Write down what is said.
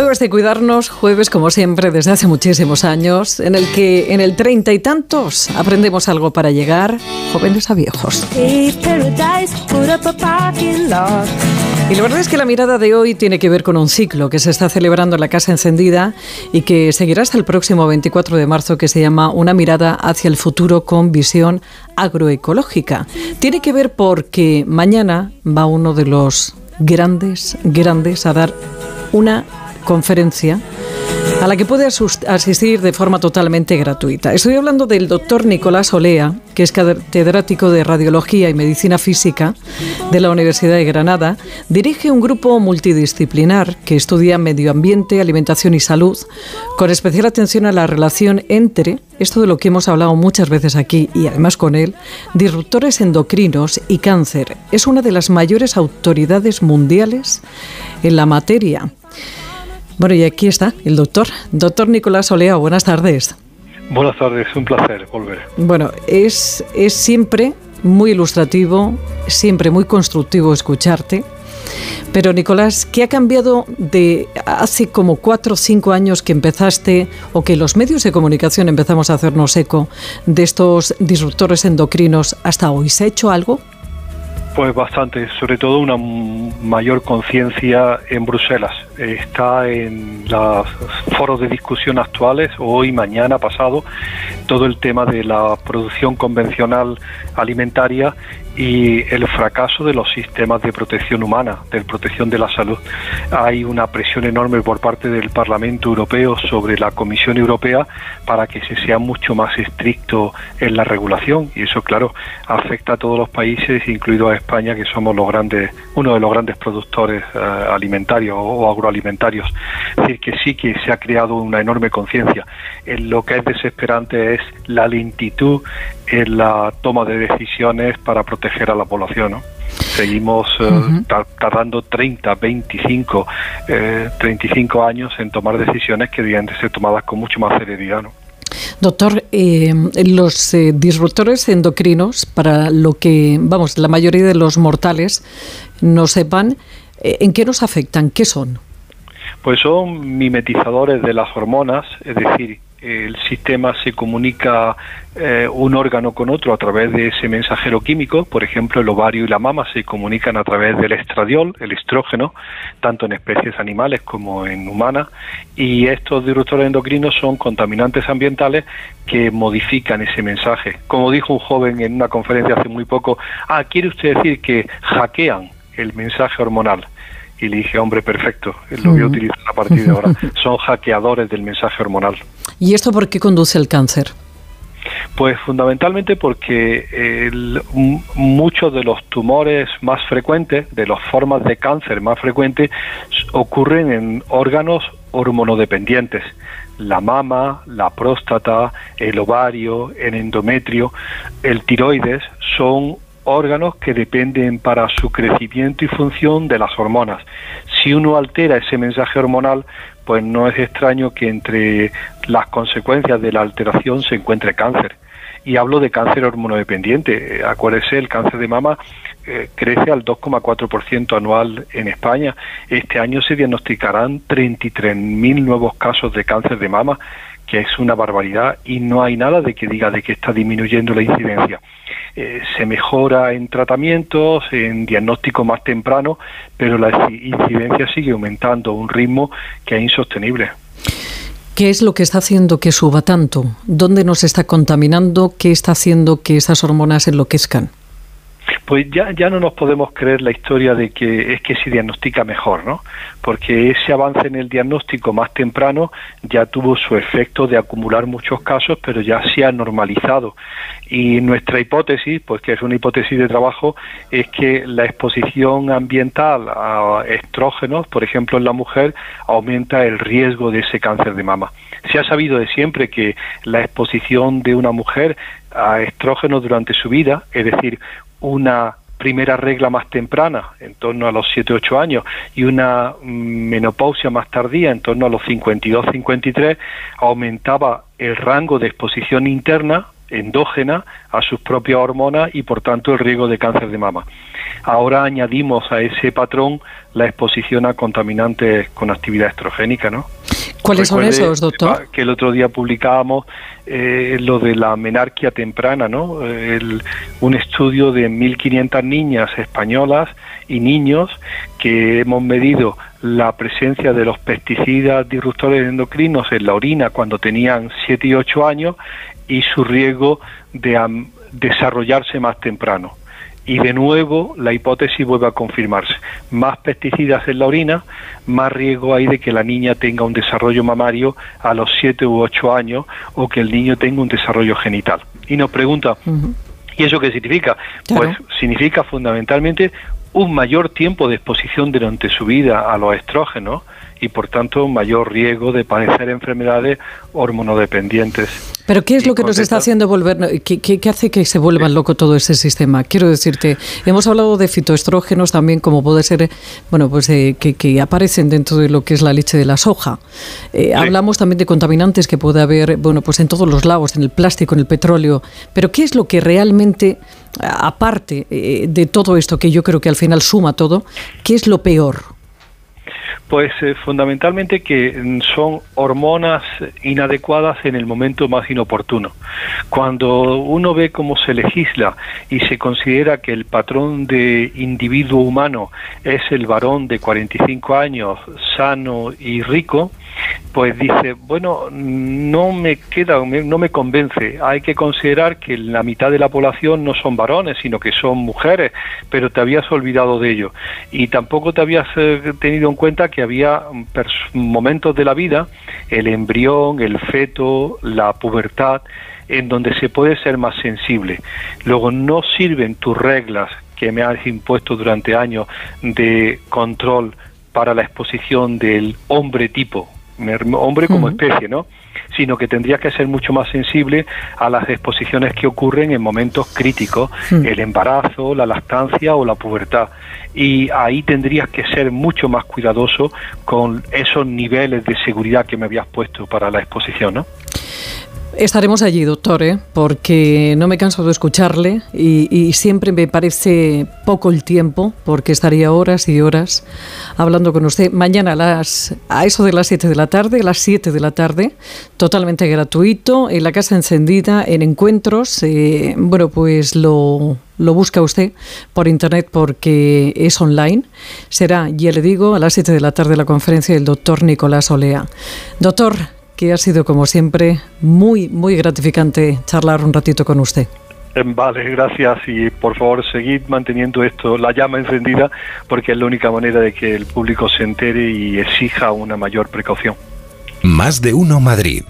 Jueves de cuidarnos, jueves como siempre desde hace muchísimos años, en el que en el treinta y tantos aprendemos algo para llegar, jóvenes a viejos. Y la verdad es que la mirada de hoy tiene que ver con un ciclo que se está celebrando en la Casa Encendida y que seguirá hasta el próximo 24 de marzo, que se llama Una mirada hacia el futuro con visión agroecológica. Tiene que ver porque mañana va uno de los grandes, grandes a dar una conferencia a la que puede asistir de forma totalmente gratuita. Estoy hablando del doctor Nicolás Olea, que es catedrático de Radiología y Medicina Física de la Universidad de Granada. Dirige un grupo multidisciplinar que estudia medio ambiente, alimentación y salud, con especial atención a la relación entre, esto de lo que hemos hablado muchas veces aquí y además con él, disruptores endocrinos y cáncer. Es una de las mayores autoridades mundiales en la materia. Bueno, y aquí está el doctor, doctor Nicolás Olea, buenas tardes. Buenas tardes, un placer volver. Bueno, es, es siempre muy ilustrativo, siempre muy constructivo escucharte. Pero Nicolás, ¿qué ha cambiado de hace como cuatro o cinco años que empezaste o que los medios de comunicación empezamos a hacernos eco de estos disruptores endocrinos hasta hoy? ¿Se ha hecho algo? Pues bastante, sobre todo una mayor conciencia en Bruselas. Está en los foros de discusión actuales, hoy, mañana, pasado, todo el tema de la producción convencional alimentaria y el fracaso de los sistemas de protección humana, de protección de la salud. Hay una presión enorme por parte del Parlamento Europeo sobre la Comisión Europea para que se sea mucho más estricto en la regulación y eso, claro, afecta a todos los países, incluido a España, que somos los grandes, uno de los grandes productores eh, alimentarios o agroalimentarios. Es decir, que sí que se ha creado una enorme conciencia. Lo que es desesperante es la lentitud en la toma de decisiones para proteger a la población. ¿no? Seguimos eh, tardando 30, 25, 35 años en tomar decisiones que debían de ser tomadas con mucho más celeridad. ¿no? Doctor, eh, los eh, disruptores endocrinos, para lo que, vamos, la mayoría de los mortales no sepan, ¿en qué nos afectan? ¿Qué son? Pues son mimetizadores de las hormonas, es decir, el sistema se comunica eh, un órgano con otro a través de ese mensajero químico, por ejemplo el ovario y la mama se comunican a través del estradiol, el estrógeno, tanto en especies animales como en humanas, y estos disruptores endocrinos son contaminantes ambientales que modifican ese mensaje. Como dijo un joven en una conferencia hace muy poco, ah, ¿quiere usted decir que hackean el mensaje hormonal? y le dije, hombre, perfecto, lo voy a utilizar a partir de ahora. Son hackeadores del mensaje hormonal. ¿Y esto por qué conduce al cáncer? Pues fundamentalmente porque muchos de los tumores más frecuentes, de las formas de cáncer más frecuentes, ocurren en órganos hormonodependientes. La mama, la próstata, el ovario, el endometrio, el tiroides son órganos que dependen para su crecimiento y función de las hormonas. Si uno altera ese mensaje hormonal, pues no es extraño que entre las consecuencias de la alteración se encuentre cáncer. Y hablo de cáncer hormonodependiente. Acuérdese, el cáncer de mama eh, crece al 2,4% anual en España. Este año se diagnosticarán 33.000 nuevos casos de cáncer de mama, que es una barbaridad y no hay nada de que diga de que está disminuyendo la incidencia. Eh, se mejora en tratamientos, en diagnóstico más temprano, pero la incidencia sigue aumentando a un ritmo que es insostenible. ¿Qué es lo que está haciendo que suba tanto? ¿Dónde nos está contaminando? ¿Qué está haciendo que esas hormonas enloquezcan? pues ya, ya no nos podemos creer la historia de que es que se diagnostica mejor, ¿no? Porque ese avance en el diagnóstico más temprano ya tuvo su efecto de acumular muchos casos, pero ya se ha normalizado. Y nuestra hipótesis, pues que es una hipótesis de trabajo, es que la exposición ambiental a estrógenos, por ejemplo en la mujer, aumenta el riesgo de ese cáncer de mama. Se ha sabido de siempre que la exposición de una mujer a estrógenos durante su vida, es decir, una primera regla más temprana, en torno a los 7-8 años, y una menopausia más tardía, en torno a los 52-53, aumentaba el rango de exposición interna, endógena a sus propias hormonas y por tanto el riesgo de cáncer de mama. Ahora añadimos a ese patrón la exposición a contaminantes con actividad estrogénica, ¿no? ¿Cuáles son esos, doctor? Que el otro día publicábamos eh, lo de la menarquia temprana, ¿no? un estudio de 1.500 niñas españolas y niños que hemos medido la presencia de los pesticidas disruptores endocrinos en la orina cuando tenían 7 y 8 años y su riesgo de desarrollarse más temprano y de nuevo la hipótesis vuelve a confirmarse. Más pesticidas en la orina, más riesgo hay de que la niña tenga un desarrollo mamario a los 7 u 8 años o que el niño tenga un desarrollo genital. Y nos pregunta, ¿y eso qué significa? Pues significa fundamentalmente un mayor tiempo de exposición durante su vida a los estrógenos y por tanto mayor riesgo de padecer enfermedades hormonodependientes. Pero ¿qué es lo que nos está haciendo volver, qué, qué, hace que se vuelva loco todo ese sistema? Quiero decirte, hemos hablado de fitoestrógenos también, como puede ser, bueno, pues eh, que, aparecen dentro de lo que es la leche de la soja. Eh, hablamos también de contaminantes que puede haber, bueno, pues en todos los lagos, en el plástico, en el petróleo. Pero ¿qué es lo que realmente, aparte eh, de todo esto, que yo creo que al final suma todo, qué es lo peor? Pues eh, fundamentalmente que mm, son hormonas inadecuadas en el momento más inoportuno. Cuando uno ve cómo se legisla y se considera que el patrón de individuo humano es el varón de 45 años, sano y rico, pues dice, bueno, no me queda, no me convence. Hay que considerar que la mitad de la población no son varones, sino que son mujeres, pero te habías olvidado de ello. Y tampoco te habías eh, tenido en cuenta que había momentos de la vida, el embrión, el feto, la pubertad, en donde se puede ser más sensible. Luego no sirven tus reglas que me has impuesto durante años de control para la exposición del hombre tipo, hombre como especie, ¿no? Sino que tendría que ser mucho más sensible a las exposiciones que ocurren en momentos críticos, el embarazo, la lactancia o la pubertad. Y ahí tendrías que ser mucho más cuidadoso con esos niveles de seguridad que me habías puesto para la exposición, ¿no? Estaremos allí, doctor, ¿eh? porque no me canso de escucharle y, siempre me parece poco el tiempo, porque estaría horas y horas hablando con usted. Mañana a, las, a eso de las 7 de la tarde, a las 7 de la tarde, totalmente gratuito, en la casa encendida, en encuentros. Eh, bueno, pues lo, lo busca usted por internet porque es online. Será, ya le digo, a las 7 de la tarde la conferencia del doctor Nicolás Olea. Doctor, que ha sido como siempre muy, muy gratificante charlar un ratito con usted. Vale, gracias y por favor seguid manteniendo esto, la llama encendida, porque es la única manera de que el público se entere y exija una mayor precaución. Más de uno Madrid.